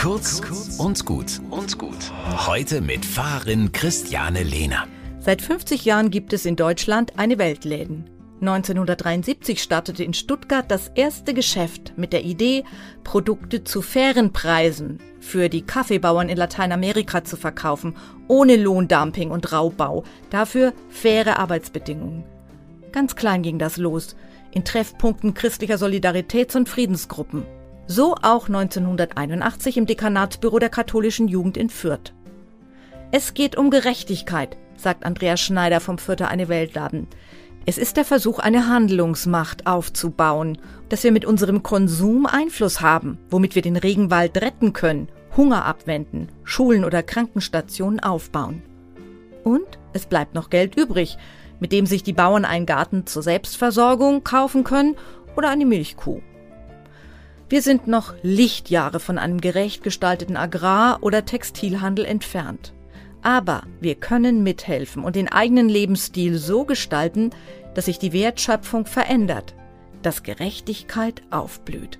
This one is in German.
Kurz und gut und gut. Heute mit Fahrerin Christiane Lehner. Seit 50 Jahren gibt es in Deutschland eine Weltläden. 1973 startete in Stuttgart das erste Geschäft mit der Idee, Produkte zu fairen Preisen für die Kaffeebauern in Lateinamerika zu verkaufen, ohne Lohndumping und Raubbau, dafür faire Arbeitsbedingungen. Ganz klein ging das los, in Treffpunkten christlicher Solidaritäts- und Friedensgruppen. So auch 1981 im Dekanatsbüro der katholischen Jugend in Fürth. Es geht um Gerechtigkeit, sagt Andreas Schneider vom Fürther Eine Weltladen. Es ist der Versuch, eine Handlungsmacht aufzubauen, dass wir mit unserem Konsum Einfluss haben, womit wir den Regenwald retten können, Hunger abwenden, Schulen oder Krankenstationen aufbauen. Und es bleibt noch Geld übrig, mit dem sich die Bauern einen Garten zur Selbstversorgung kaufen können oder eine Milchkuh. Wir sind noch Lichtjahre von einem gerecht gestalteten Agrar- oder Textilhandel entfernt. Aber wir können mithelfen und den eigenen Lebensstil so gestalten, dass sich die Wertschöpfung verändert, dass Gerechtigkeit aufblüht.